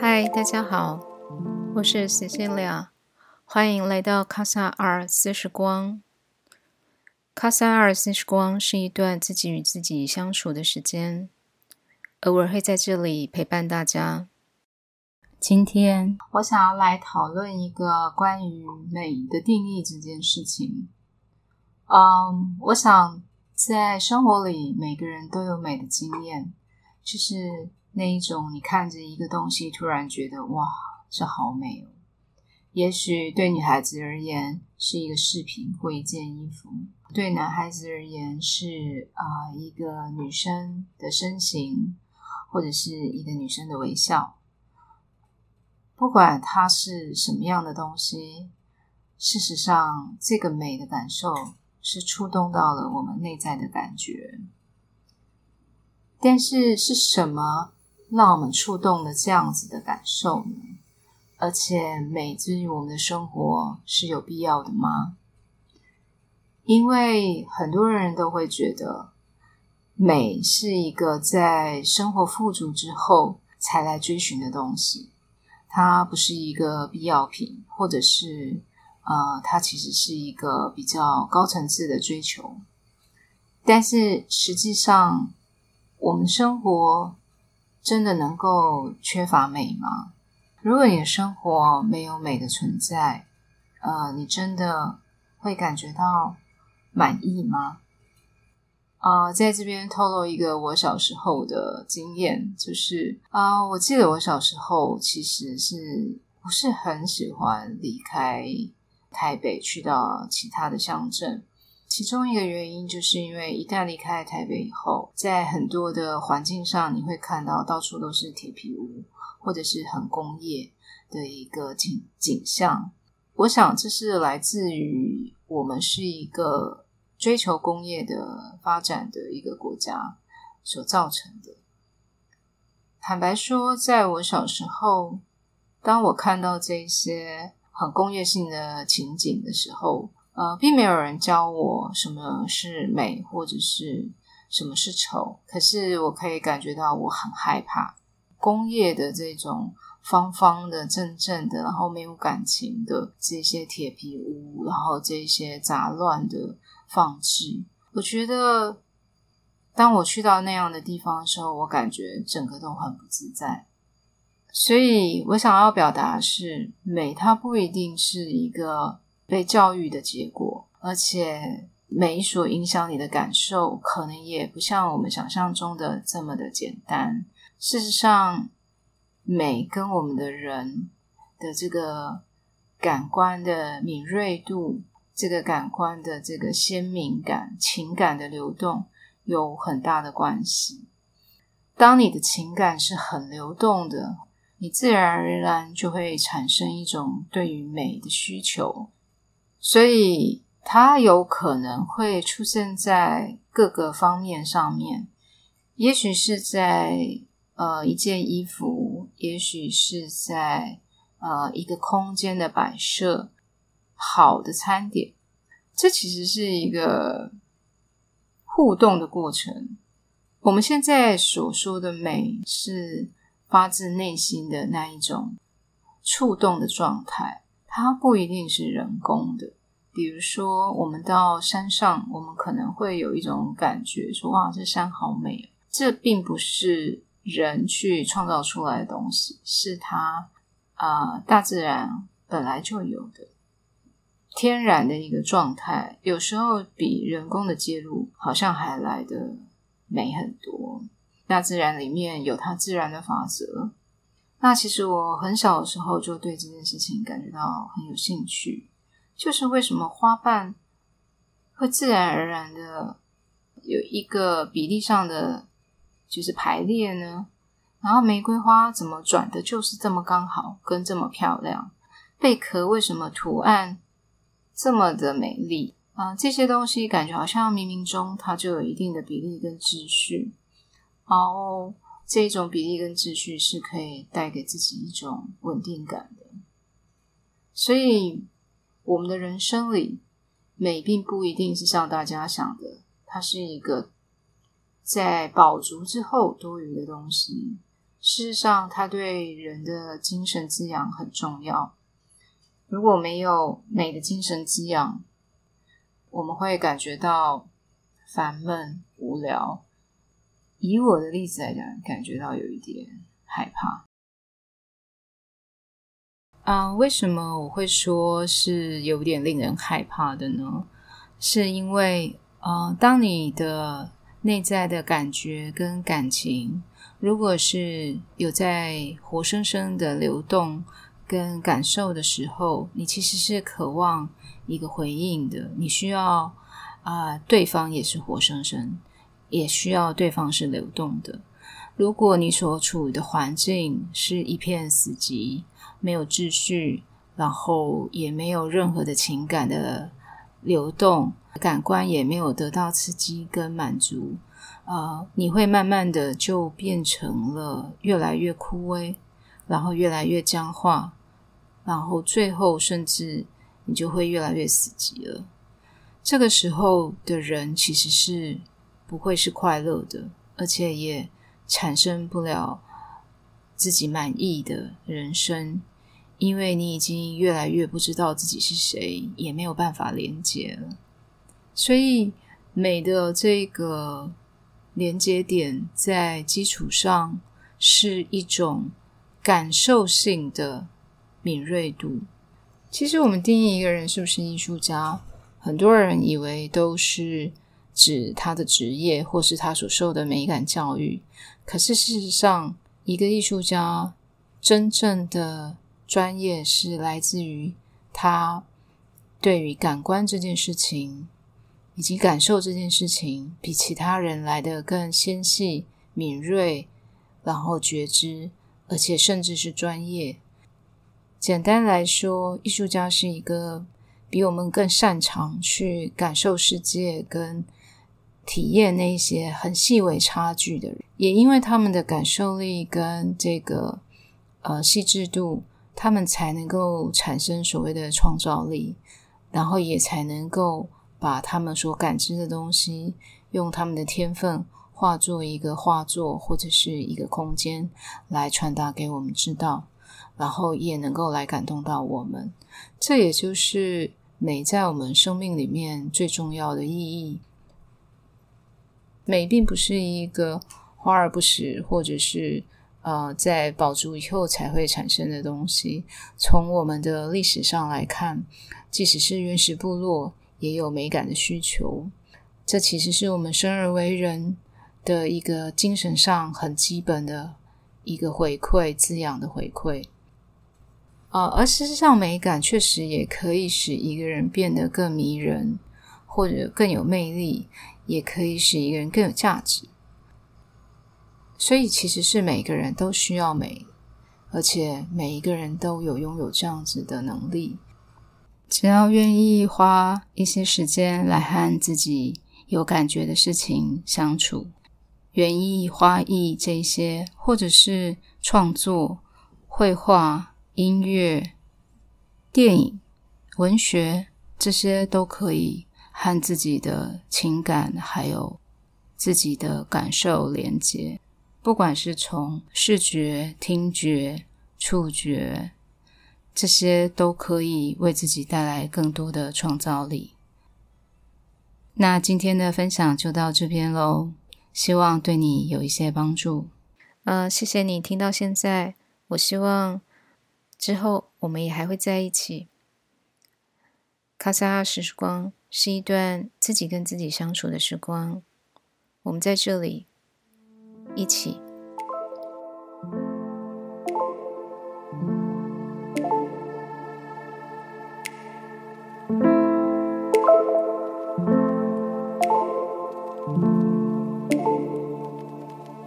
嗨，大家好，我是 Cecilia，欢迎来到卡萨尔四时光。卡萨尔四时光是一段自己与自己相处的时间，偶尔会在这里陪伴大家。今天我想要来讨论一个关于美的定义这件事情。嗯，我想在生活里，每个人都有美的经验，就是那一种你看着一个东西，突然觉得哇，这好美哦。也许对女孩子而言是一个饰品或一件衣服，对男孩子而言是啊一个女生的身形，或者是一个女生的微笑。不管它是什么样的东西，事实上，这个美的感受是触动到了我们内在的感觉。但是，是什么让我们触动了这样子的感受呢？而且，美之于我们的生活是有必要的吗？因为很多人都会觉得，美是一个在生活富足之后才来追寻的东西。它不是一个必要品，或者是呃，它其实是一个比较高层次的追求。但是实际上，我们生活真的能够缺乏美吗？如果你的生活没有美的存在，呃，你真的会感觉到满意吗？啊，在这边透露一个我小时候的经验，就是啊，我记得我小时候其实是不是很喜欢离开台北去到其他的乡镇。其中一个原因就是因为一旦离开台北以后，在很多的环境上，你会看到到处都是铁皮屋，或者是很工业的一个景景象。我想这是来自于我们是一个。追求工业的发展的一个国家所造成的。坦白说，在我小时候，当我看到这些很工业性的情景的时候，呃，并没有人教我什么是美，或者是什么是丑。可是我可以感觉到我很害怕工业的这种方方的、正正的，然后没有感情的这些铁皮屋，然后这些杂乱的。放置，我觉得，当我去到那样的地方的时候，我感觉整个都很不自在。所以我想要表达是，美它不一定是一个被教育的结果，而且美所影响你的感受，可能也不像我们想象中的这么的简单。事实上，美跟我们的人的这个感官的敏锐度。这个感官的这个鲜明感、情感的流动有很大的关系。当你的情感是很流动的，你自然而然就会产生一种对于美的需求，所以它有可能会出现在各个方面上面。也许是在呃一件衣服，也许是在呃一个空间的摆设。好的餐点，这其实是一个互动的过程。我们现在所说的美，是发自内心的那一种触动的状态，它不一定是人工的。比如说，我们到山上，我们可能会有一种感觉，说：“哇，这山好美。”这并不是人去创造出来的东西，是它啊，大自然本来就有的。天然的一个状态，有时候比人工的介入好像还来的美很多。大自然里面有它自然的法则。那其实我很小的时候就对这件事情感觉到很有兴趣，就是为什么花瓣会自然而然的有一个比例上的就是排列呢？然后玫瑰花怎么转的就是这么刚好，跟这么漂亮？贝壳为什么图案？这么的美丽啊！这些东西感觉好像冥冥中它就有一定的比例跟秩序，然后这种比例跟秩序是可以带给自己一种稳定感的。所以，我们的人生里美并不一定是像大家想的它是一个在饱足之后多余的东西。事实上，它对人的精神滋养很重要。如果没有美的精神滋养，我们会感觉到烦闷、无聊。以我的例子来讲，感觉到有一点害怕。啊，为什么我会说是有点令人害怕的呢？是因为，呃，当你的内在的感觉跟感情，如果是有在活生生的流动跟感受的时候，你其实是渴望一个回应的。你需要啊，对方也是活生生。也需要对方是流动的。如果你所处的环境是一片死寂，没有秩序，然后也没有任何的情感的流动，感官也没有得到刺激跟满足，呃，你会慢慢的就变成了越来越枯萎，然后越来越僵化，然后最后甚至你就会越来越死寂了。这个时候的人其实是。不会是快乐的，而且也产生不了自己满意的人生，因为你已经越来越不知道自己是谁，也没有办法连接了。所以，美的这个连接点在基础上是一种感受性的敏锐度。其实，我们定义一个人是不是艺术家，很多人以为都是。指他的职业，或是他所受的美感教育。可是事实上，一个艺术家真正的专业是来自于他对于感官这件事情，以及感受这件事情，比其他人来的更纤细、敏锐，然后觉知，而且甚至是专业。简单来说，艺术家是一个比我们更擅长去感受世界跟。体验那些很细微差距的人，也因为他们的感受力跟这个呃细致度，他们才能够产生所谓的创造力，然后也才能够把他们所感知的东西，用他们的天分化作一个画作或者是一个空间来传达给我们知道，然后也能够来感动到我们。这也就是美在我们生命里面最重要的意义。美并不是一个华而不实，或者是呃在饱足以后才会产生的东西。从我们的历史上来看，即使是原始部落，也有美感的需求。这其实是我们生而为人的一个精神上很基本的一个回馈、滋养的回馈。啊，而事实上，美感确实也可以使一个人变得更迷人，或者更有魅力。也可以使一个人更有价值，所以其实是每个人都需要美，而且每一个人都有拥有这样子的能力。只要愿意花一些时间来和自己有感觉的事情相处，园艺、花艺这些，或者是创作、绘画、音乐、电影、文学，这些都可以。和自己的情感还有自己的感受连接，不管是从视觉、听觉、触觉，这些都可以为自己带来更多的创造力。那今天的分享就到这边喽，希望对你有一些帮助。呃，谢谢你听到现在，我希望之后我们也还会在一起。卡萨时光。是一段自己跟自己相处的时光，我们在这里一起。